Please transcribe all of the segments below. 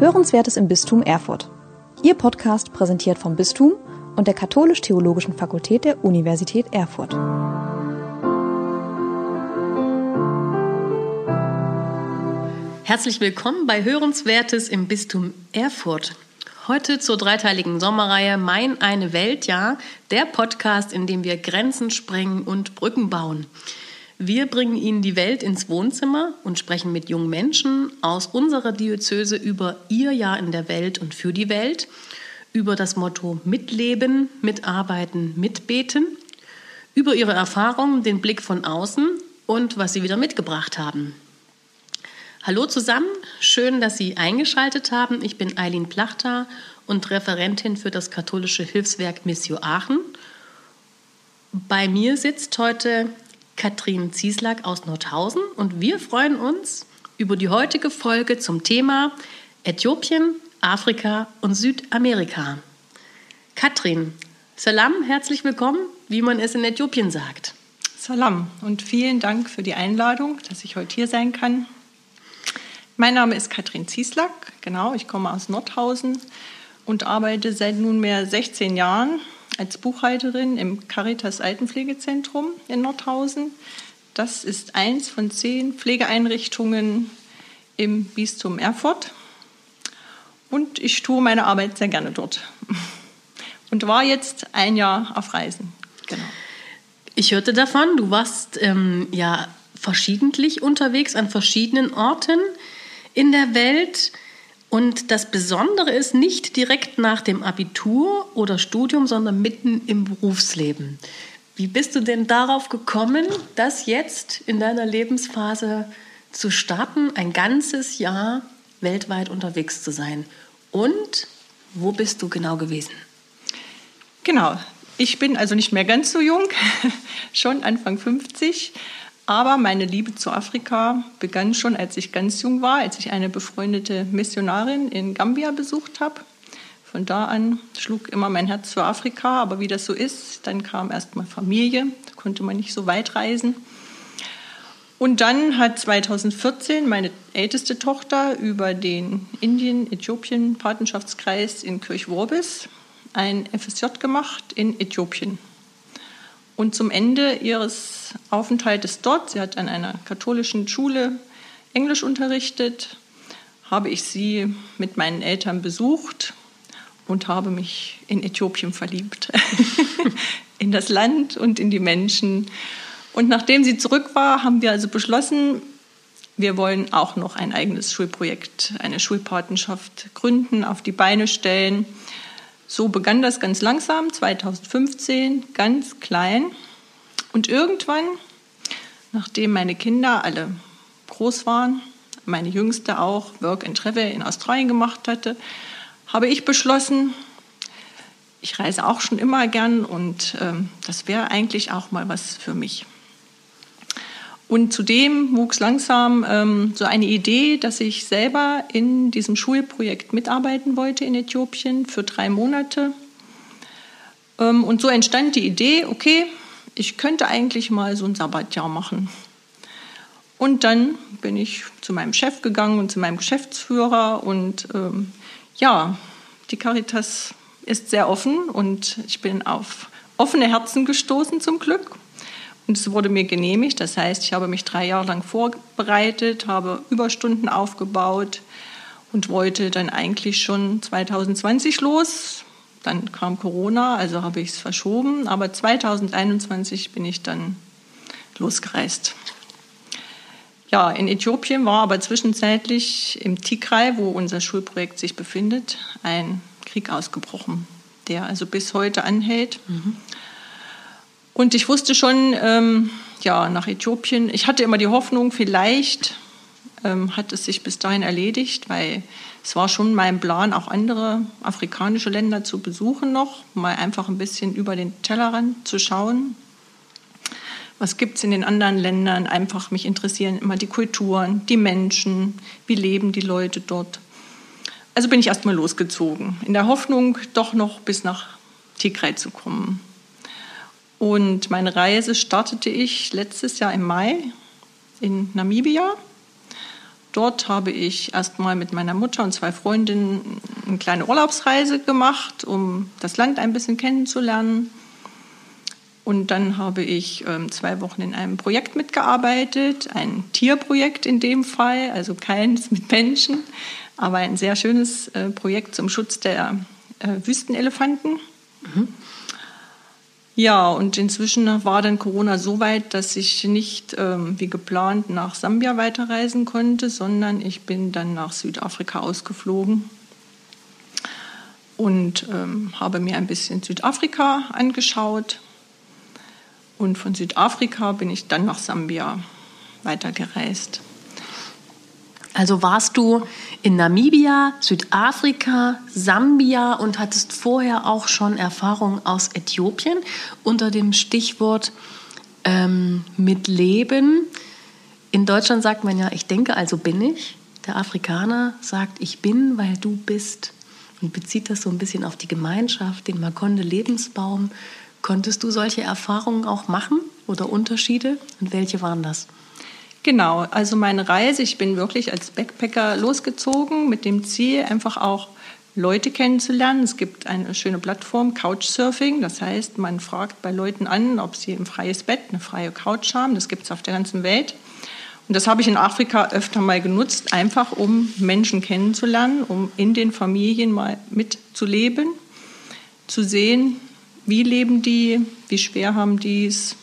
Hörenswertes im Bistum Erfurt. Ihr Podcast präsentiert vom Bistum und der Katholisch-Theologischen Fakultät der Universität Erfurt. Herzlich willkommen bei Hörenswertes im Bistum Erfurt. Heute zur dreiteiligen Sommerreihe Mein eine Welt, ja, der Podcast, in dem wir Grenzen sprengen und Brücken bauen. Wir bringen Ihnen die Welt ins Wohnzimmer und sprechen mit jungen Menschen aus unserer Diözese über ihr Jahr in der Welt und für die Welt, über das Motto Mitleben, Mitarbeiten, Mitbeten, über ihre Erfahrungen, den Blick von außen und was sie wieder mitgebracht haben. Hallo zusammen, schön, dass Sie eingeschaltet haben. Ich bin Eileen Plachter und Referentin für das katholische Hilfswerk Missio Aachen. Bei mir sitzt heute Katrin Zieslack aus Nordhausen und wir freuen uns über die heutige Folge zum Thema Äthiopien, Afrika und Südamerika. Katrin, Salam, herzlich willkommen, wie man es in Äthiopien sagt. Salam und vielen Dank für die Einladung, dass ich heute hier sein kann. Mein Name ist Katrin Zieslack, genau, ich komme aus Nordhausen und arbeite seit nunmehr 16 Jahren als Buchhalterin im Caritas Altenpflegezentrum in Nordhausen. Das ist eins von zehn Pflegeeinrichtungen im Bistum Erfurt. Und ich tue meine Arbeit sehr gerne dort. Und war jetzt ein Jahr auf Reisen. Genau. Ich hörte davon, du warst ähm, ja verschiedentlich unterwegs an verschiedenen Orten in der Welt. Und das Besondere ist nicht direkt nach dem Abitur oder Studium, sondern mitten im Berufsleben. Wie bist du denn darauf gekommen, das jetzt in deiner Lebensphase zu starten, ein ganzes Jahr weltweit unterwegs zu sein? Und wo bist du genau gewesen? Genau, ich bin also nicht mehr ganz so jung, schon Anfang 50 aber meine Liebe zu Afrika begann schon, als ich ganz jung war, als ich eine befreundete Missionarin in Gambia besucht habe. Von da an schlug immer mein Herz für Afrika, aber wie das so ist, dann kam erst mal Familie, da konnte man nicht so weit reisen. Und dann hat 2014 meine älteste Tochter über den Indien-Äthiopien-Patenschaftskreis in Kirchworbis ein FSJ gemacht in Äthiopien. Und zum Ende ihres Aufenthaltes dort, sie hat an einer katholischen Schule Englisch unterrichtet, habe ich sie mit meinen Eltern besucht und habe mich in Äthiopien verliebt. in das Land und in die Menschen. Und nachdem sie zurück war, haben wir also beschlossen, wir wollen auch noch ein eigenes Schulprojekt, eine Schulpatenschaft gründen, auf die Beine stellen. So begann das ganz langsam, 2015, ganz klein. Und irgendwann, nachdem meine Kinder alle groß waren, meine Jüngste auch Work and Travel in Australien gemacht hatte, habe ich beschlossen, ich reise auch schon immer gern und ähm, das wäre eigentlich auch mal was für mich. Und zudem wuchs langsam ähm, so eine Idee, dass ich selber in diesem Schulprojekt mitarbeiten wollte in Äthiopien für drei Monate. Ähm, und so entstand die Idee, okay, ich könnte eigentlich mal so ein Sabbatjahr machen. Und dann bin ich zu meinem Chef gegangen und zu meinem Geschäftsführer und ähm, ja, die Caritas ist sehr offen und ich bin auf offene Herzen gestoßen zum Glück. Und es wurde mir genehmigt. Das heißt, ich habe mich drei Jahre lang vorbereitet, habe Überstunden aufgebaut und wollte dann eigentlich schon 2020 los. Dann kam Corona, also habe ich es verschoben. Aber 2021 bin ich dann losgereist. Ja, in Äthiopien war aber zwischenzeitlich im Tigray, wo unser Schulprojekt sich befindet, ein Krieg ausgebrochen, der also bis heute anhält. Mhm. Und ich wusste schon, ähm, ja, nach Äthiopien, ich hatte immer die Hoffnung, vielleicht ähm, hat es sich bis dahin erledigt, weil es war schon mein Plan, auch andere afrikanische Länder zu besuchen noch, mal einfach ein bisschen über den Tellerrand zu schauen. Was gibt es in den anderen Ländern? Einfach mich interessieren immer die Kulturen, die Menschen, wie leben die Leute dort. Also bin ich erstmal losgezogen, in der Hoffnung, doch noch bis nach Tigray zu kommen. Und meine Reise startete ich letztes Jahr im Mai in Namibia. dort habe ich erstmal mit meiner Mutter und zwei Freundinnen eine kleine Urlaubsreise gemacht, um das Land ein bisschen kennenzulernen. Und dann habe ich ähm, zwei Wochen in einem Projekt mitgearbeitet, ein Tierprojekt in dem Fall, also keins mit Menschen, aber ein sehr schönes äh, Projekt zum Schutz der äh, Wüstenelefanten. Mhm. Ja, und inzwischen war dann Corona so weit, dass ich nicht ähm, wie geplant nach Sambia weiterreisen konnte, sondern ich bin dann nach Südafrika ausgeflogen und ähm, habe mir ein bisschen Südafrika angeschaut und von Südafrika bin ich dann nach Sambia weitergereist. Also warst du in Namibia, Südafrika, Sambia und hattest vorher auch schon Erfahrungen aus Äthiopien unter dem Stichwort ähm, mit Leben. In Deutschland sagt man ja, ich denke, also bin ich. Der Afrikaner sagt, ich bin, weil du bist. Und bezieht das so ein bisschen auf die Gemeinschaft, den Makonde Lebensbaum. Konntest du solche Erfahrungen auch machen oder Unterschiede? Und welche waren das? Genau, also meine Reise, ich bin wirklich als Backpacker losgezogen mit dem Ziel, einfach auch Leute kennenzulernen. Es gibt eine schöne Plattform, Couchsurfing. Das heißt, man fragt bei Leuten an, ob sie ein freies Bett, eine freie Couch haben. Das gibt es auf der ganzen Welt. Und das habe ich in Afrika öfter mal genutzt, einfach um Menschen kennenzulernen, um in den Familien mal mitzuleben, zu sehen, wie leben die? Wie schwer haben die es?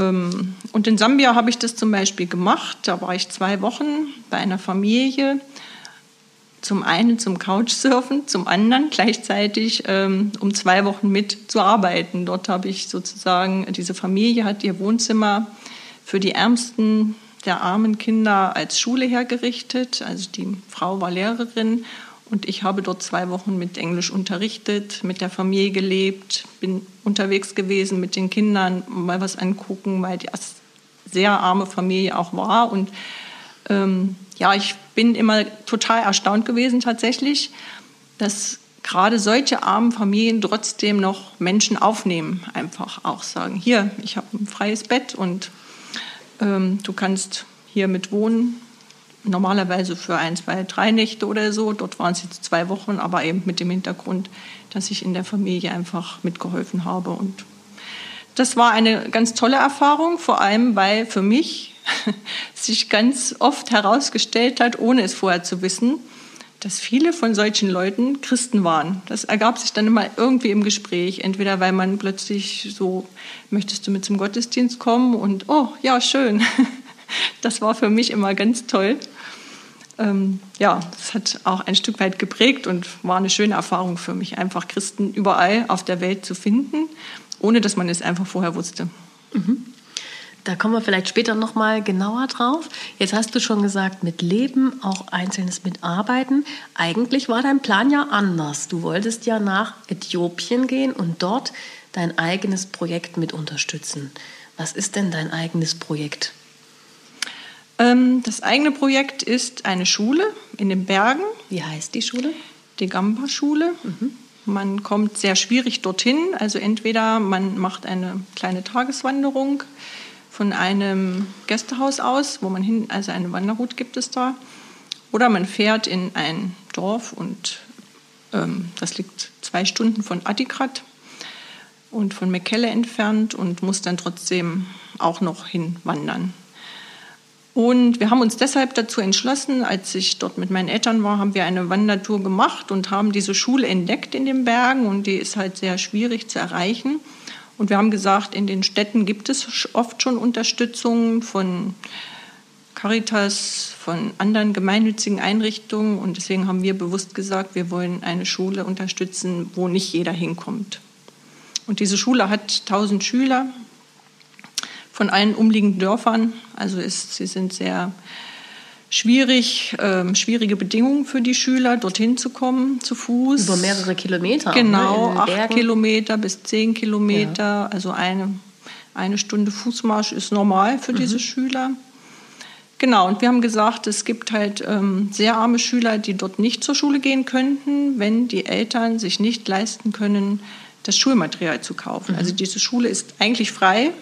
Ähm, und in Sambia habe ich das zum Beispiel gemacht. Da war ich zwei Wochen bei einer Familie. Zum einen zum Couchsurfen, zum anderen gleichzeitig ähm, um zwei Wochen mit zu arbeiten. Dort habe ich sozusagen, diese Familie hat ihr Wohnzimmer für die Ärmsten der armen Kinder als Schule hergerichtet. Also die Frau war Lehrerin und ich habe dort zwei Wochen mit Englisch unterrichtet, mit der Familie gelebt, bin unterwegs gewesen mit den Kindern, mal was angucken, weil die sehr arme Familie auch war. Und ähm, ja, ich bin immer total erstaunt gewesen tatsächlich, dass gerade solche armen Familien trotzdem noch Menschen aufnehmen, einfach auch sagen, hier, ich habe ein freies Bett und ähm, du kannst hier mit wohnen normalerweise für ein, zwei, drei Nächte oder so. Dort waren es jetzt zwei Wochen, aber eben mit dem Hintergrund, dass ich in der Familie einfach mitgeholfen habe. Und das war eine ganz tolle Erfahrung, vor allem weil für mich sich ganz oft herausgestellt hat, ohne es vorher zu wissen, dass viele von solchen Leuten Christen waren. Das ergab sich dann immer irgendwie im Gespräch, entweder weil man plötzlich so, möchtest du mit zum Gottesdienst kommen und, oh, ja, schön. Das war für mich immer ganz toll. Ähm, ja, das hat auch ein Stück weit geprägt und war eine schöne Erfahrung für mich, einfach Christen überall auf der Welt zu finden, ohne dass man es einfach vorher wusste. Mhm. Da kommen wir vielleicht später noch mal genauer drauf. Jetzt hast du schon gesagt, mit Leben, auch Einzelnes mit Arbeiten. Eigentlich war dein Plan ja anders. Du wolltest ja nach Äthiopien gehen und dort dein eigenes Projekt mit unterstützen. Was ist denn dein eigenes Projekt? Ähm, das eigene Projekt ist eine Schule in den Bergen. Wie heißt die Schule? Die Gamba-Schule. Mhm. Man kommt sehr schwierig dorthin. Also entweder man macht eine kleine Tageswanderung von einem Gästehaus aus, wo man hin, also eine Wanderroute gibt es da, oder man fährt in ein Dorf und ähm, das liegt zwei Stunden von Adigrat und von Mekelle entfernt und muss dann trotzdem auch noch hinwandern. Und wir haben uns deshalb dazu entschlossen, als ich dort mit meinen Eltern war, haben wir eine Wandertour gemacht und haben diese Schule entdeckt in den Bergen und die ist halt sehr schwierig zu erreichen. Und wir haben gesagt, in den Städten gibt es oft schon Unterstützung von Caritas, von anderen gemeinnützigen Einrichtungen und deswegen haben wir bewusst gesagt, wir wollen eine Schule unterstützen, wo nicht jeder hinkommt. Und diese Schule hat 1000 Schüler, von allen umliegenden Dörfern. Also ist, sie sind sehr schwierig, äh, schwierige Bedingungen für die Schüler, dorthin zu kommen, zu Fuß. Über mehrere Kilometer. Genau, ne, acht Kilometer bis zehn Kilometer. Ja. Also eine, eine Stunde Fußmarsch ist normal für mhm. diese Schüler. Genau, und wir haben gesagt, es gibt halt ähm, sehr arme Schüler, die dort nicht zur Schule gehen könnten, wenn die Eltern sich nicht leisten können, das Schulmaterial zu kaufen. Mhm. Also diese Schule ist eigentlich frei,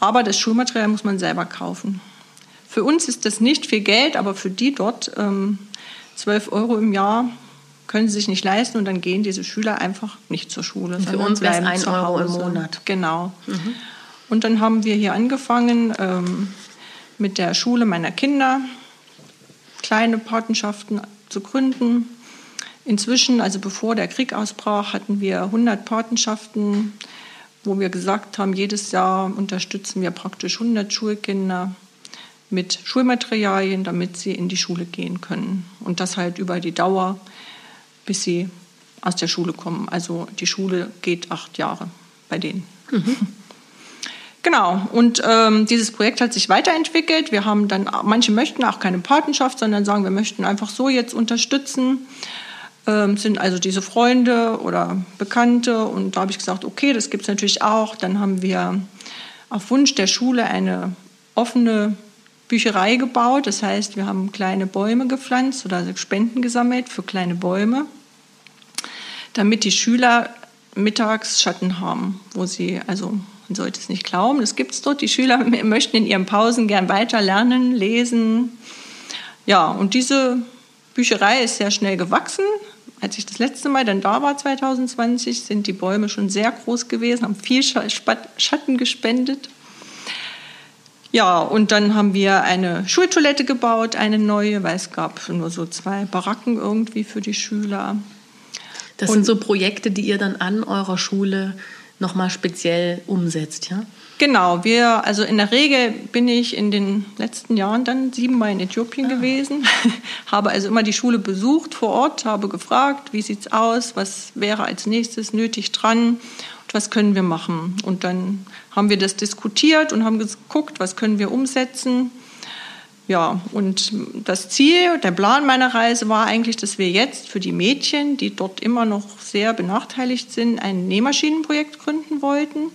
aber das Schulmaterial muss man selber kaufen. Für uns ist das nicht viel Geld, aber für die dort ähm, 12 Euro im Jahr können sie sich nicht leisten und dann gehen diese Schüler einfach nicht zur Schule. Für uns es ein Euro im Monat. Genau. Mhm. Und dann haben wir hier angefangen ähm, mit der Schule meiner Kinder, kleine Patenschaften zu gründen. Inzwischen, also bevor der Krieg ausbrach, hatten wir 100 Patenschaften, wo wir gesagt haben, jedes Jahr unterstützen wir praktisch 100 Schulkinder mit Schulmaterialien, damit sie in die Schule gehen können. Und das halt über die Dauer bis sie aus der Schule kommen. Also die Schule geht acht Jahre bei denen. Mhm. Genau, und ähm, dieses Projekt hat sich weiterentwickelt. Wir haben dann, manche möchten auch keine Patenschaft, sondern sagen, wir möchten einfach so jetzt unterstützen. Ähm, sind also diese Freunde oder Bekannte. Und da habe ich gesagt, okay, das gibt es natürlich auch. Dann haben wir auf Wunsch der Schule eine offene Bücherei gebaut. Das heißt, wir haben kleine Bäume gepflanzt oder Spenden gesammelt für kleine Bäume damit die Schüler mittags Schatten haben, wo sie, also man sollte es nicht glauben, das gibt es dort. Die Schüler möchten in ihren Pausen gern weiter lernen, lesen. Ja, und diese Bücherei ist sehr schnell gewachsen. Als ich das letzte Mal dann da war, 2020, sind die Bäume schon sehr groß gewesen, haben viel Schatten gespendet. Ja, und dann haben wir eine Schultoilette gebaut, eine neue, weil es gab nur so zwei Baracken irgendwie für die Schüler. Das und sind so Projekte, die ihr dann an eurer Schule nochmal speziell umsetzt, ja? Genau, wir, also in der Regel bin ich in den letzten Jahren dann siebenmal in Äthiopien ah. gewesen, habe also immer die Schule besucht vor Ort, habe gefragt, wie sieht's aus, was wäre als nächstes nötig dran und was können wir machen. Und dann haben wir das diskutiert und haben geguckt, was können wir umsetzen. Ja, und das Ziel, der Plan meiner Reise war eigentlich, dass wir jetzt für die Mädchen, die dort immer noch sehr benachteiligt sind, ein Nähmaschinenprojekt gründen wollten.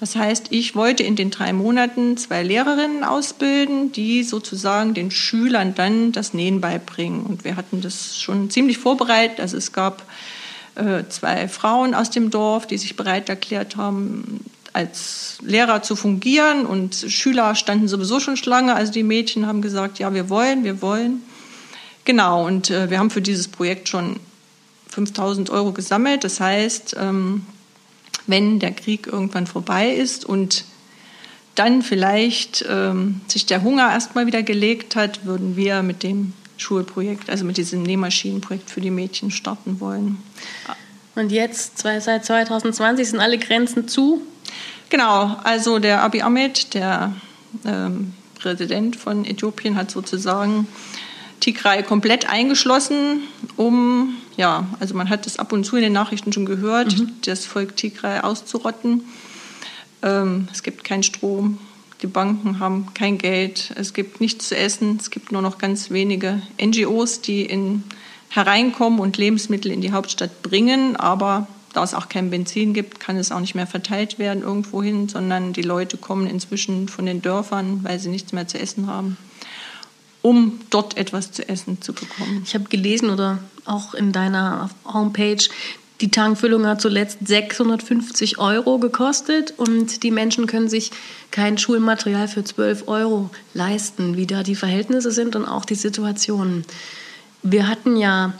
Das heißt, ich wollte in den drei Monaten zwei Lehrerinnen ausbilden, die sozusagen den Schülern dann das Nähen beibringen. Und wir hatten das schon ziemlich vorbereitet. Also es gab äh, zwei Frauen aus dem Dorf, die sich bereit erklärt haben, als Lehrer zu fungieren und Schüler standen sowieso schon Schlange. Also die Mädchen haben gesagt, ja, wir wollen, wir wollen. Genau, und äh, wir haben für dieses Projekt schon 5000 Euro gesammelt. Das heißt, ähm, wenn der Krieg irgendwann vorbei ist und dann vielleicht ähm, sich der Hunger erstmal wieder gelegt hat, würden wir mit dem Schulprojekt, also mit diesem Nähmaschinenprojekt für die Mädchen starten wollen. Und jetzt, seit 2020, sind alle Grenzen zu. Genau, also der Abiy Ahmed, der ähm, Präsident von Äthiopien, hat sozusagen Tigray komplett eingeschlossen, um, ja, also man hat das ab und zu in den Nachrichten schon gehört, mhm. das Volk Tigray auszurotten. Ähm, es gibt keinen Strom, die Banken haben kein Geld, es gibt nichts zu essen, es gibt nur noch ganz wenige NGOs, die in, hereinkommen und Lebensmittel in die Hauptstadt bringen, aber da es auch kein Benzin gibt, kann es auch nicht mehr verteilt werden irgendwohin, sondern die Leute kommen inzwischen von den Dörfern, weil sie nichts mehr zu essen haben, um dort etwas zu essen zu bekommen. Ich habe gelesen oder auch in deiner Homepage, die Tankfüllung hat zuletzt 650 Euro gekostet und die Menschen können sich kein Schulmaterial für 12 Euro leisten, wie da die Verhältnisse sind und auch die Situationen. Wir hatten ja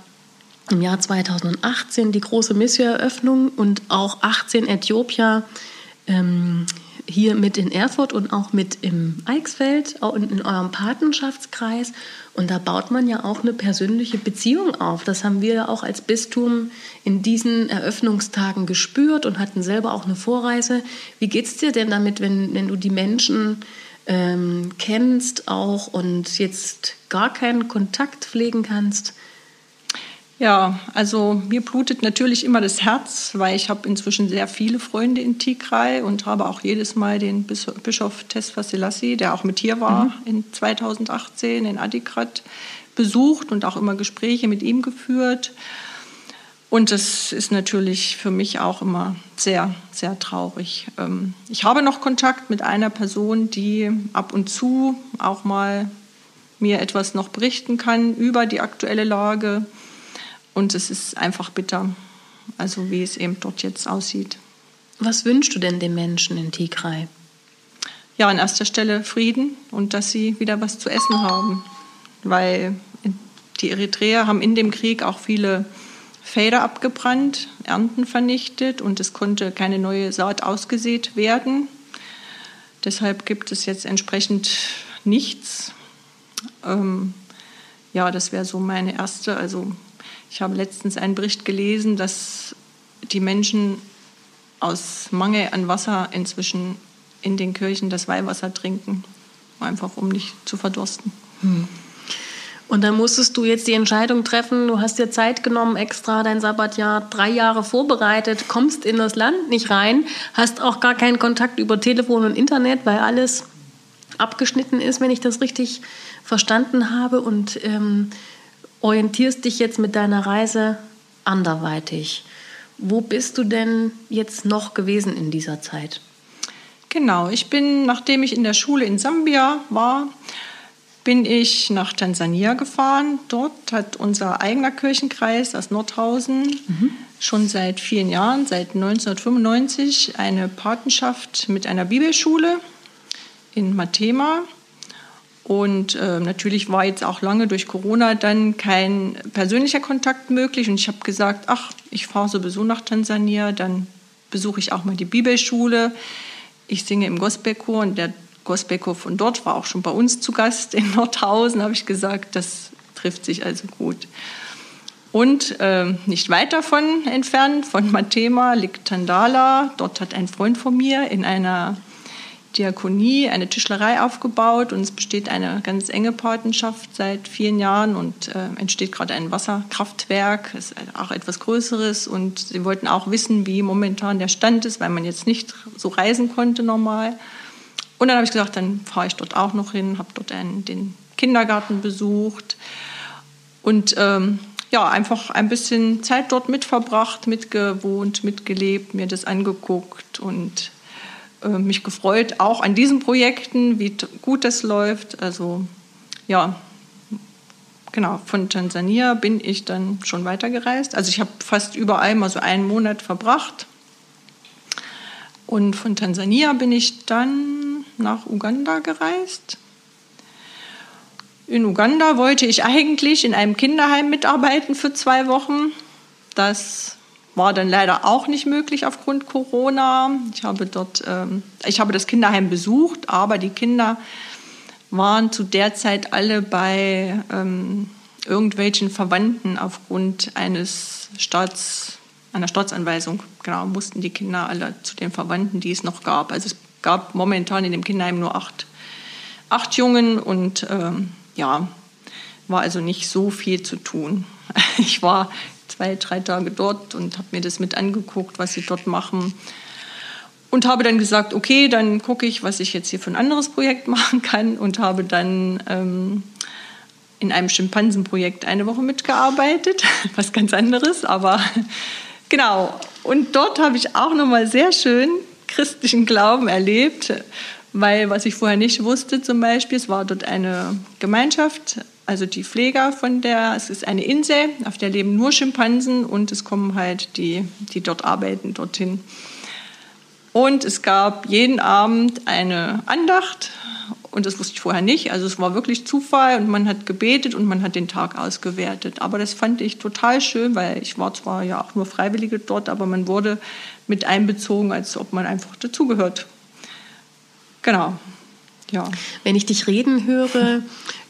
im Jahr 2018 die große Missioneröffnung und auch 18 Äthiopier ähm, hier mit in Erfurt und auch mit im Eichsfeld, in, in eurem Patenschaftskreis. Und da baut man ja auch eine persönliche Beziehung auf. Das haben wir ja auch als Bistum in diesen Eröffnungstagen gespürt und hatten selber auch eine Vorreise. Wie geht es dir denn damit, wenn, wenn du die Menschen ähm, kennst auch und jetzt gar keinen Kontakt pflegen kannst? Ja, also mir blutet natürlich immer das Herz, weil ich habe inzwischen sehr viele Freunde in Tigray und habe auch jedes Mal den Bischof Tesfa Selassie, der auch mit hier war mhm. in 2018 in Adigrat, besucht und auch immer Gespräche mit ihm geführt. Und das ist natürlich für mich auch immer sehr, sehr traurig. Ähm, ich habe noch Kontakt mit einer Person, die ab und zu auch mal mir etwas noch berichten kann über die aktuelle Lage. Und es ist einfach bitter, also wie es eben dort jetzt aussieht. Was wünschst du denn den Menschen in Tigray? ja, an erster Stelle Frieden und dass sie wieder was zu essen haben. Weil die Eritreer haben in dem Krieg auch viele Felder abgebrannt, Ernten vernichtet und es konnte keine neue Saat ausgesät werden. Deshalb gibt es jetzt entsprechend nichts. Ähm, ja, das wäre so meine erste. Also ich habe letztens einen Bericht gelesen, dass die Menschen aus Mangel an Wasser inzwischen in den Kirchen das Weihwasser trinken, einfach um nicht zu verdursten. Hm. Und dann musstest du jetzt die Entscheidung treffen, du hast dir Zeit genommen, extra dein Sabbatjahr drei Jahre vorbereitet, kommst in das Land nicht rein, hast auch gar keinen Kontakt über Telefon und Internet, weil alles abgeschnitten ist, wenn ich das richtig verstanden habe, und ähm, orientierst dich jetzt mit deiner Reise anderweitig. Wo bist du denn jetzt noch gewesen in dieser Zeit? Genau, ich bin, nachdem ich in der Schule in Sambia war, bin ich nach Tansania gefahren. Dort hat unser eigener Kirchenkreis aus Nordhausen mhm. schon seit vielen Jahren, seit 1995, eine Patenschaft mit einer Bibelschule in Matema. Und äh, natürlich war jetzt auch lange durch Corona dann kein persönlicher Kontakt möglich. Und ich habe gesagt, ach, ich fahre sowieso nach Tansania, dann besuche ich auch mal die Bibelschule. Ich singe im Gospelchor und der Gospelchor von dort war auch schon bei uns zu Gast in Nordhausen, habe ich gesagt, das trifft sich also gut. Und äh, nicht weit davon entfernt, von Matema, liegt Tandala. Dort hat ein Freund von mir in einer Diakonie eine Tischlerei aufgebaut und es besteht eine ganz enge Patenschaft seit vielen Jahren und äh, entsteht gerade ein Wasserkraftwerk, ist auch etwas Größeres und sie wollten auch wissen, wie momentan der Stand ist, weil man jetzt nicht so reisen konnte normal. Und dann habe ich gesagt, dann fahre ich dort auch noch hin, habe dort einen, den Kindergarten besucht und ähm, ja, einfach ein bisschen Zeit dort mitverbracht, mitgewohnt, mitgelebt, mir das angeguckt und mich gefreut, auch an diesen Projekten, wie gut das läuft. Also ja, genau, von Tansania bin ich dann schon weitergereist. Also ich habe fast überall mal so einen Monat verbracht. Und von Tansania bin ich dann nach Uganda gereist. In Uganda wollte ich eigentlich in einem Kinderheim mitarbeiten für zwei Wochen. Das war dann leider auch nicht möglich aufgrund Corona. Ich habe dort, ähm, ich habe das Kinderheim besucht, aber die Kinder waren zu der Zeit alle bei ähm, irgendwelchen Verwandten aufgrund eines Staats, einer Staatsanweisung. Genau, mussten die Kinder alle zu den Verwandten, die es noch gab. Also es gab momentan in dem Kinderheim nur acht, acht Jungen und ähm, ja, war also nicht so viel zu tun. Ich war zwei, drei Tage dort und habe mir das mit angeguckt, was sie dort machen. Und habe dann gesagt, okay, dann gucke ich, was ich jetzt hier für ein anderes Projekt machen kann und habe dann ähm, in einem Schimpansenprojekt eine Woche mitgearbeitet, was ganz anderes, aber genau. Und dort habe ich auch nochmal sehr schön christlichen Glauben erlebt, weil was ich vorher nicht wusste zum Beispiel, es war dort eine Gemeinschaft, also die Pfleger von der, es ist eine Insel, auf der leben nur Schimpansen und es kommen halt die, die dort arbeiten, dorthin. Und es gab jeden Abend eine Andacht und das wusste ich vorher nicht. Also es war wirklich Zufall und man hat gebetet und man hat den Tag ausgewertet. Aber das fand ich total schön, weil ich war zwar ja auch nur Freiwillige dort, aber man wurde mit einbezogen, als ob man einfach dazugehört. Genau. Ja. Wenn ich dich reden höre,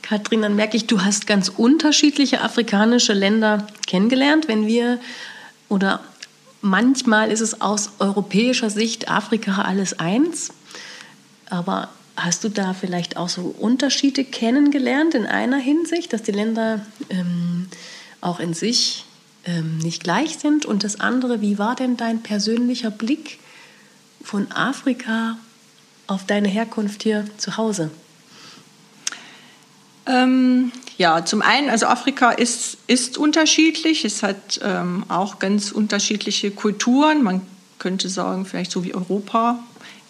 Katrin, dann merke ich, du hast ganz unterschiedliche afrikanische Länder kennengelernt. Wenn wir oder manchmal ist es aus europäischer Sicht Afrika alles eins. Aber hast du da vielleicht auch so Unterschiede kennengelernt in einer Hinsicht, dass die Länder ähm, auch in sich ähm, nicht gleich sind? Und das andere, wie war denn dein persönlicher Blick von Afrika auf deine Herkunft hier zu Hause? Ähm, ja, zum einen, also Afrika ist, ist unterschiedlich. Es hat ähm, auch ganz unterschiedliche Kulturen. Man könnte sagen, vielleicht so wie Europa.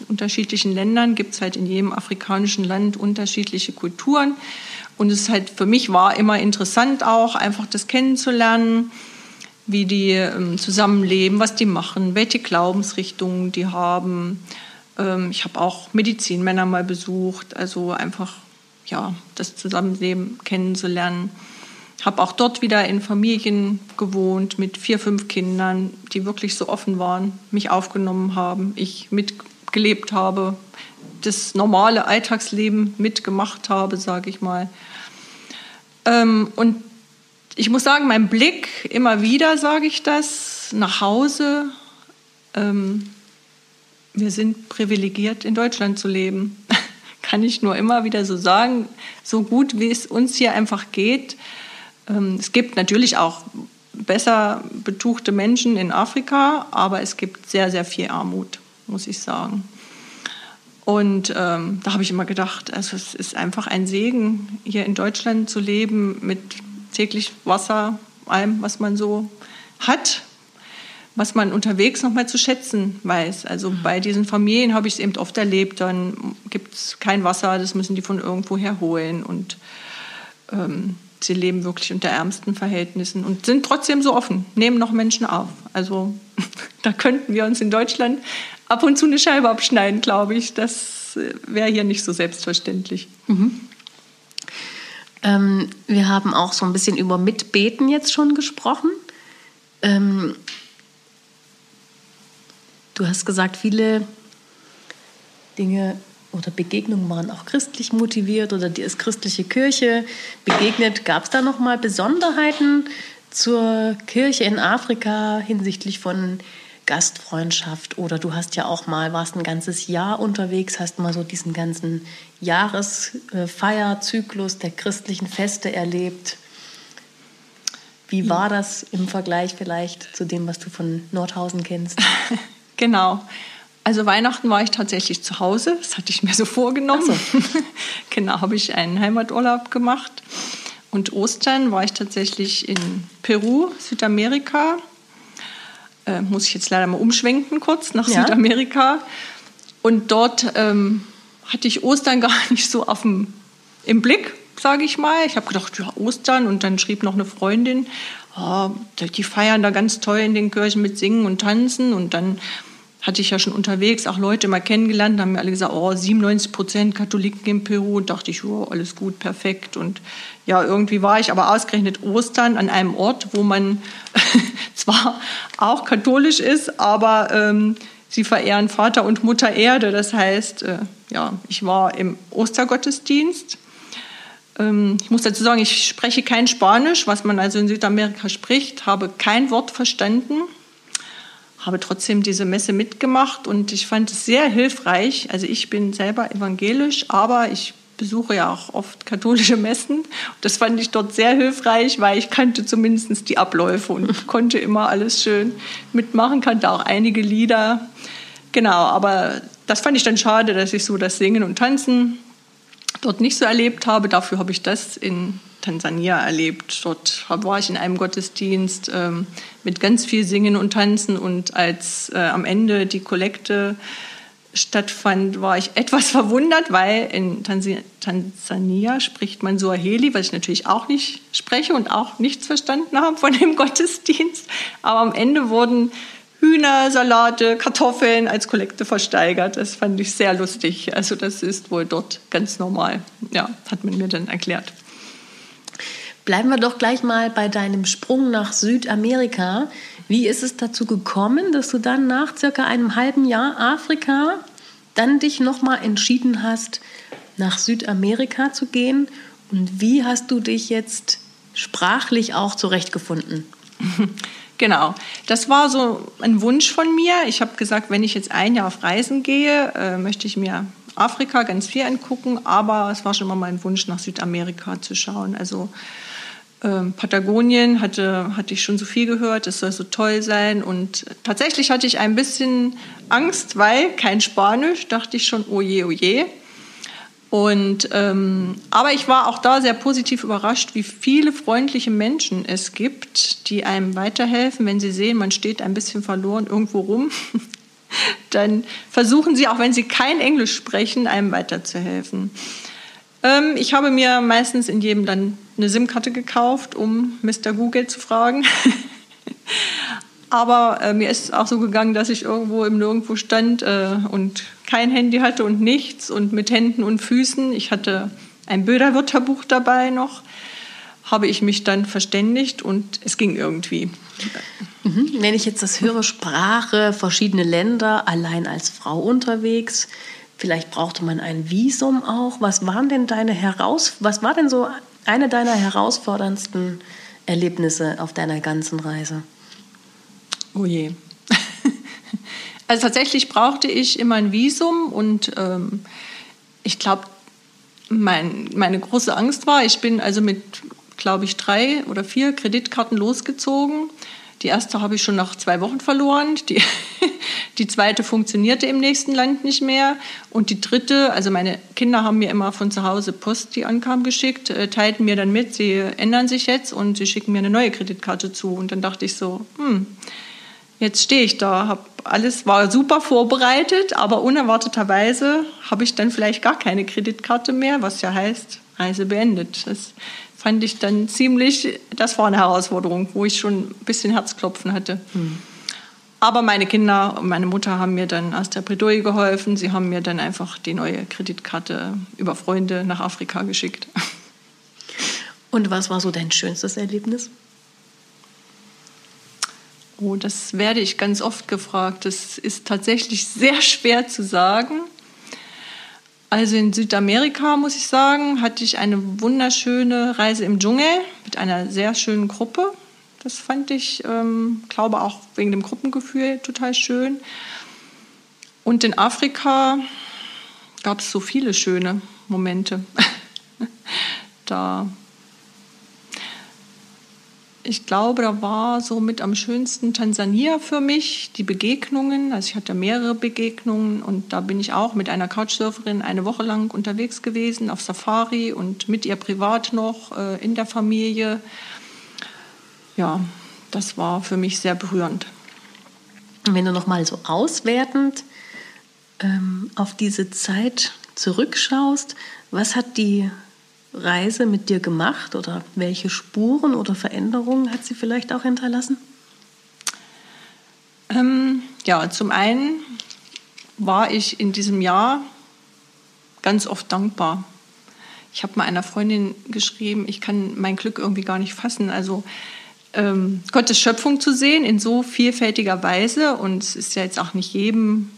In unterschiedlichen Ländern gibt es halt in jedem afrikanischen Land unterschiedliche Kulturen. Und es halt für mich war immer interessant auch, einfach das kennenzulernen, wie die ähm, zusammenleben, was die machen, welche Glaubensrichtungen die haben Ähm, ich habe auch Medizinmänner mal besucht, also einfach ja, das Zusammenleben kennenzulernen. Habe auch dort wieder in Familien gewohnt mit vier, fünf Kindern, die wirklich so offen waren, mich aufgenommen haben, ich mitgelebt habe, das normale Alltagsleben mitgemacht habe, sage ich mal. Ähm, und ich muss sagen, mein Blick, immer wieder sage ich das, nach Hause, ähm, wir sind privilegiert, in Deutschland zu leben. Kann ich nur immer wieder so sagen, so gut wie es uns hier einfach geht. Ähm, es gibt natürlich auch besser betuchte Menschen in Afrika, aber es gibt sehr, sehr viel Armut, muss ich sagen. Und ähm, da habe ich immer gedacht, also es ist einfach ein Segen, hier in Deutschland zu leben mit täglich Wasser, allem, was man so hat, was man unterwegs noch mal zu schätzen weiß. Also mhm. bei diesen Familien habe ich es eben oft erlebt, dann gibt es kein Wasser, das müssen die von irgendwo her holen und ähm, sie leben wirklich unter ärmsten Verhältnissen und sind trotzdem so offen, nehmen noch Menschen auf. Also da könnten wir uns in Deutschland ab und zu eine Scheibe abschneiden, glaube ich. Das äh, wäre hier nicht so selbstverständlich. Mhm. Ähm, wir haben auch so ein bisschen über Mitbeten jetzt schon gesprochen. Ähm, du hast gesagt, viele Dinge oder Begegnungen waren auch christlich motiviert oder die ist christliche Kirche begegnet. Gab es da noch mal Besonderheiten zur Kirche in Afrika hinsichtlich von Gastfreundschaft oder du hast ja auch mal, warst ein ganzes Jahr unterwegs, hast mal so diesen ganzen Jahresfeierzyklus der christlichen Feste erlebt. Wie war das im Vergleich vielleicht zu dem, was du von Nordhausen kennst? genau. Also Weihnachten war ich tatsächlich zu Hause, das hatte ich mir so vorgenommen. So. genau, habe ich einen Heimaturlaub gemacht. Und Ostern war ich tatsächlich in Peru, Südamerika äh, muss ich jetzt leider mal umschwenken kurz nach ja. Südamerika. Und dort ähm, hatte ich Ostern gar nicht so auf dem, im Blick, sage ich mal. Ich habe gedacht, ja, Ostern. Und dann schrieb noch eine Freundin, oh, die feiern da ganz toll in den Kirchen mit Singen und Tanzen. Und dann hatte ich ja schon unterwegs auch Leute mal kennengelernt, haben mir alle gesagt, oh, 97 Prozent Katholiken in Peru. Und dachte ich, oh, alles gut, perfekt. Und ja, irgendwie war ich aber ausgerechnet Ostern an einem Ort, wo man zwar auch katholisch ist, aber ähm, sie verehren Vater und Mutter Erde. Das heißt, äh, ja, ich war im Ostergottesdienst. Ähm, ich muss dazu sagen, ich spreche kein Spanisch, was man also in Südamerika spricht, habe kein Wort verstanden habe trotzdem diese Messe mitgemacht und ich fand es sehr hilfreich. Also ich bin selber evangelisch, aber ich besuche ja auch oft katholische Messen. Das fand ich dort sehr hilfreich, weil ich kannte zumindest die Abläufe und konnte immer alles schön mitmachen, kannte auch einige Lieder. Genau, aber das fand ich dann schade, dass ich so das Singen und Tanzen dort nicht so erlebt habe. Dafür habe ich das in Tansania erlebt. Dort war ich in einem Gottesdienst ähm, mit ganz viel Singen und Tanzen und als äh, am Ende die Kollekte stattfand, war ich etwas verwundert, weil in Tansania spricht man Suaheli, was ich natürlich auch nicht spreche und auch nichts verstanden habe von dem Gottesdienst. Aber am Ende wurden Hühner, Salate, Kartoffeln als Kollekte versteigert. Das fand ich sehr lustig. Also das ist wohl dort ganz normal. Ja, hat man mir dann erklärt. Bleiben wir doch gleich mal bei deinem Sprung nach Südamerika. Wie ist es dazu gekommen, dass du dann nach circa einem halben Jahr Afrika dann dich nochmal entschieden hast, nach Südamerika zu gehen? Und wie hast du dich jetzt sprachlich auch zurechtgefunden? Genau, das war so ein Wunsch von mir. Ich habe gesagt, wenn ich jetzt ein Jahr auf Reisen gehe, äh, möchte ich mir Afrika ganz viel angucken, aber es war schon mal mein Wunsch, nach Südamerika zu schauen. Also ähm, Patagonien hatte, hatte ich schon so viel gehört, es soll so toll sein. Und tatsächlich hatte ich ein bisschen Angst, weil kein Spanisch, dachte ich schon, oh je, oh je. Und, ähm, aber ich war auch da sehr positiv überrascht, wie viele freundliche Menschen es gibt, die einem weiterhelfen, wenn sie sehen, man steht ein bisschen verloren irgendwo rum. Dann versuchen sie, auch wenn sie kein Englisch sprechen, einem weiterzuhelfen. Ähm, ich habe mir meistens in jedem dann eine SIM-Karte gekauft, um Mr. Google zu fragen. Aber äh, mir ist es auch so gegangen, dass ich irgendwo im Nirgendwo stand äh, und kein Handy hatte und nichts und mit Händen und Füßen. Ich hatte ein Bilderwörterbuch dabei noch, habe ich mich dann verständigt und es ging irgendwie. Mhm. Wenn ich jetzt das höre, Sprache, verschiedene Länder, allein als Frau unterwegs, vielleicht brauchte man ein Visum auch. Was waren denn deine Heraus was war denn so eine deiner herausforderndsten Erlebnisse auf deiner ganzen Reise? Oh je. Also tatsächlich brauchte ich immer ein Visum und ähm, ich glaube, mein, meine große Angst war, ich bin also mit, glaube ich, drei oder vier Kreditkarten losgezogen. Die erste habe ich schon nach zwei Wochen verloren. Die, die zweite funktionierte im nächsten Land nicht mehr. Und die dritte, also meine Kinder haben mir immer von zu Hause Post, die ankam, geschickt, äh, teilten mir dann mit, sie ändern sich jetzt und sie schicken mir eine neue Kreditkarte zu. Und dann dachte ich so, hm, jetzt stehe ich da, habe alles war super vorbereitet, aber unerwarteterweise habe ich dann vielleicht gar keine Kreditkarte mehr, was ja heißt Reise beendet. Das fand ich dann ziemlich, das war eine Herausforderung, wo ich schon ein bisschen Herzklopfen hatte. Hm. Aber meine Kinder und meine Mutter haben mir dann aus der Bredouille geholfen. Sie haben mir dann einfach die neue Kreditkarte über Freunde nach Afrika geschickt. Und was war so dein schönstes Erlebnis? Oh, das werde ich ganz oft gefragt. Das ist tatsächlich sehr schwer zu sagen. Also in Südamerika, muss ich sagen, hatte ich eine wunderschöne Reise im Dschungel mit einer sehr schönen Gruppe. Das fand ich, ähm, glaube auch wegen dem Gruppengefühl total schön. Und in Afrika gab es so viele schöne Momente. da ich glaube, da war so mit am schönsten Tansania für mich, die Begegnungen. Also ich hatte mehrere Begegnungen und da bin ich auch mit einer Couchsurferin eine Woche lang unterwegs gewesen auf Safari und mit ihr privat noch äh, in der Familie. Ja, das war für mich sehr berührend. wenn du noch mal so auswertend ähm, auf diese Zeit zurückschaust, was hat die Reise mit dir gemacht oder welche Spuren oder Veränderungen hat sie vielleicht auch hinterlassen? Ähm, ja, zum einen war ich in diesem Jahr ganz oft dankbar. Ich habe mal einer Freundin geschrieben, ich kann mein Glück irgendwie gar nicht fassen. Also ähm, Gottes Schöpfung zu sehen in so vielfältiger Weise und es ist ja jetzt auch nicht jedem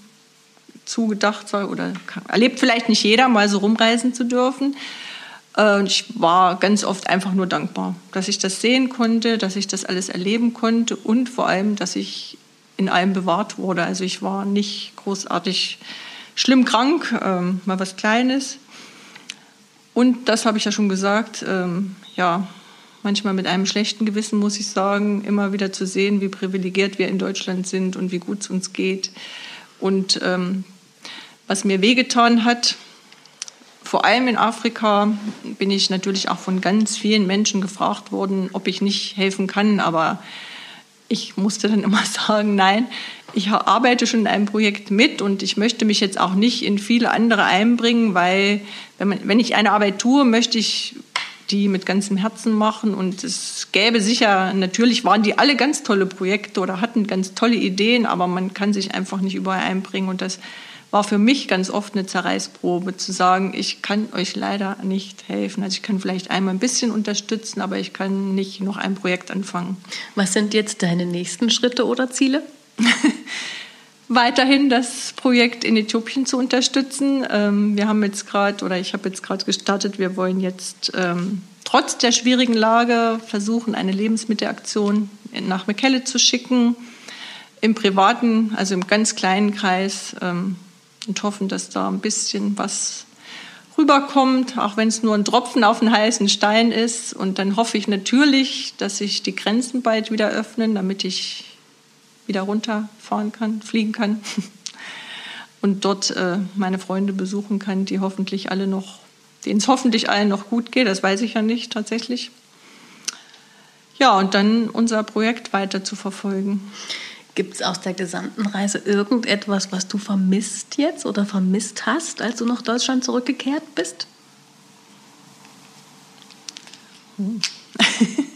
zugedacht oder erlebt vielleicht nicht jeder mal so rumreisen zu dürfen. Äh, und ich war ganz oft einfach nur dankbar, dass ich das sehen konnte, dass ich das alles erleben konnte und vor allem, dass ich in allem bewahrt wurde. Also ich war nicht großartig schlimm krank, ähm, mal was Kleines. Und das habe ich ja schon gesagt, ähm, ja, manchmal mit einem schlechten Gewissen muss ich sagen, immer wieder zu sehen, wie privilegiert wir in Deutschland sind und wie gut es uns geht. Und ähm, was mir wehgetan hat, vor allem in Afrika bin ich natürlich auch von ganz vielen Menschen gefragt worden, ob ich nicht helfen kann. Aber ich musste dann immer sagen, nein, ich arbeite schon in einem Projekt mit und ich möchte mich jetzt auch nicht in viele andere einbringen, weil wenn, man, wenn ich eine Arbeit tue, möchte ich die mit ganzem Herzen machen. Und es gäbe sicher, natürlich waren die alle ganz tolle Projekte oder hatten ganz tolle Ideen, aber man kann sich einfach nicht überall einbringen. Und das war für mich ganz oft eine Zerreißprobe, zu sagen, ich kann euch leider nicht helfen. Also ich kann vielleicht einmal ein bisschen unterstützen, aber ich kann nicht noch ein Projekt anfangen. Was sind jetzt deine nächsten Schritte oder Ziele? Weiterhin das Projekt in Äthiopien zu unterstützen. Ähm, wir haben jetzt gerade, oder ich habe jetzt gerade gestartet, wir wollen jetzt ähm, trotz der schwierigen Lage versuchen, eine Lebensmittelaktion nach Mekelle zu schicken. Im privaten, also im ganz kleinen Kreis, ähm, und hoffen, dass da ein bisschen was rüberkommt, auch wenn es nur ein Tropfen auf den heißen Stein ist. Und dann hoffe ich natürlich, dass sich die Grenzen bald wieder öffnen, damit ich wieder runterfahren kann, fliegen kann und dort äh, meine Freunde besuchen kann, die hoffentlich alle noch, denen es hoffentlich allen noch gut geht. Das weiß ich ja nicht tatsächlich. Ja, und dann unser Projekt weiter zu verfolgen. Gibt es aus der gesamten Reise irgendetwas, was du vermisst jetzt oder vermisst hast, als du nach Deutschland zurückgekehrt bist? das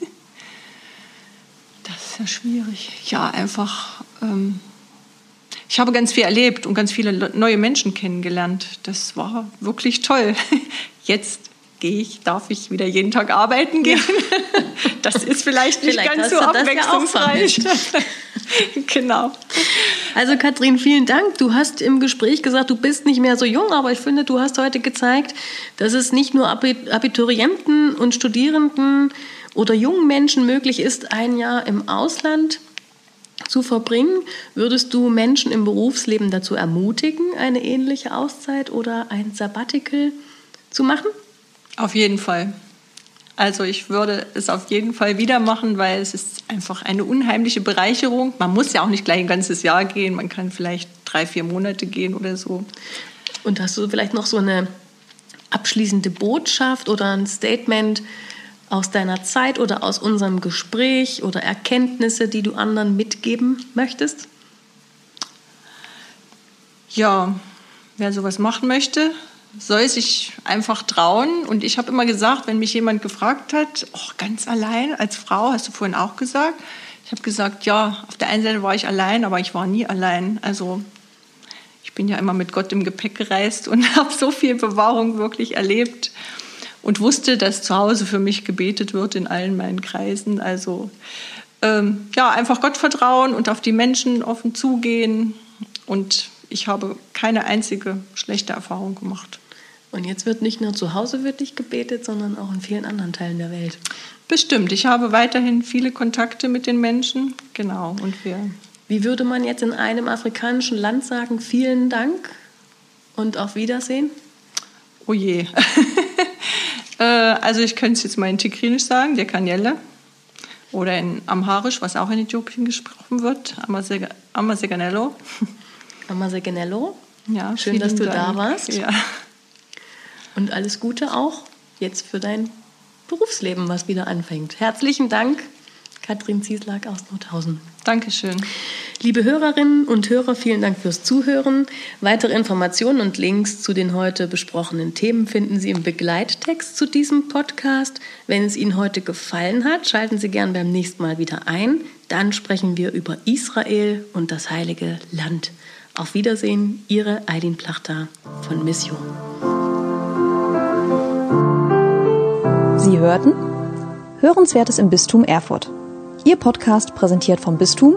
Ja, schwierig. Ja, einfach. Ähm, ich habe ganz viel erlebt und ganz viele neue Menschen kennengelernt. Das war wirklich toll. Jetzt gehe ich, darf ich wieder jeden Tag arbeiten gehen. Ja. Das ist vielleicht nicht vielleicht ganz so abwechslungsreich. genau. Also Katrin, vielen Dank. Du hast im Gespräch gesagt, du bist nicht mehr so jung, aber ich finde, du hast heute gezeigt, dass es nicht nur Abiturienten und Studierenden oder jungen Menschen möglich ist, ein Jahr im Ausland zu verbringen. Würdest du Menschen im Berufsleben dazu ermutigen, eine ähnliche Auszeit oder ein Sabbatical zu machen? Auf jeden Fall. Also ich würde es auf jeden Fall wieder machen, weil es ist einfach eine unheimliche Bereicherung. Man muss ja auch nicht gleich ein ganzes Jahr gehen, man kann vielleicht drei, vier Monate gehen oder so. Und hast du vielleicht noch so eine abschließende Botschaft oder ein Statement aus deiner Zeit oder aus unserem Gespräch oder Erkenntnisse, die du anderen mitgeben möchtest? Ja, wer sowas machen möchte, soll sich einfach trauen. Und ich habe immer gesagt, wenn mich jemand gefragt hat, oh, ganz allein als Frau, hast du vorhin auch gesagt, ich habe gesagt, ja, auf der einen Seite war ich allein, aber ich war nie allein. Also ich bin ja immer mit Gott im Gepäck gereist und habe so viel Bewahrung wirklich erlebt und wusste, dass zu Hause für mich gebetet wird in allen meinen Kreisen. Also ähm, ja, einfach Gott vertrauen und auf die Menschen offen zugehen. Und ich habe keine einzige schlechte Erfahrung gemacht. Und jetzt wird nicht nur zu Hause wirklich gebetet, sondern auch in vielen anderen Teilen der Welt. Bestimmt. Ich habe weiterhin viele Kontakte mit den Menschen. Genau. Und wir. Wie würde man jetzt in einem afrikanischen Land sagen, vielen Dank und auf Wiedersehen? Oh je. Also ich könnte es jetzt mal in Tigrinisch sagen, der Kanjelle. Oder in Amharisch, was auch in Äthiopien gesprochen wird, Amaseganello. Amaseganello. Ja, schön, dass du Dank. da warst. Ja. Und alles Gute auch jetzt für dein Berufsleben, was wieder anfängt. Herzlichen Dank, Katrin Zieslag aus Nordhausen. Dankeschön. Liebe Hörerinnen und Hörer, vielen Dank fürs Zuhören. Weitere Informationen und Links zu den heute besprochenen Themen finden Sie im Begleittext zu diesem Podcast. Wenn es Ihnen heute gefallen hat, schalten Sie gern beim nächsten Mal wieder ein. Dann sprechen wir über Israel und das heilige Land. Auf Wiedersehen, Ihre Eileen Plachter von Mission. Sie hörten Hörenswertes im Bistum Erfurt. Ihr Podcast präsentiert vom Bistum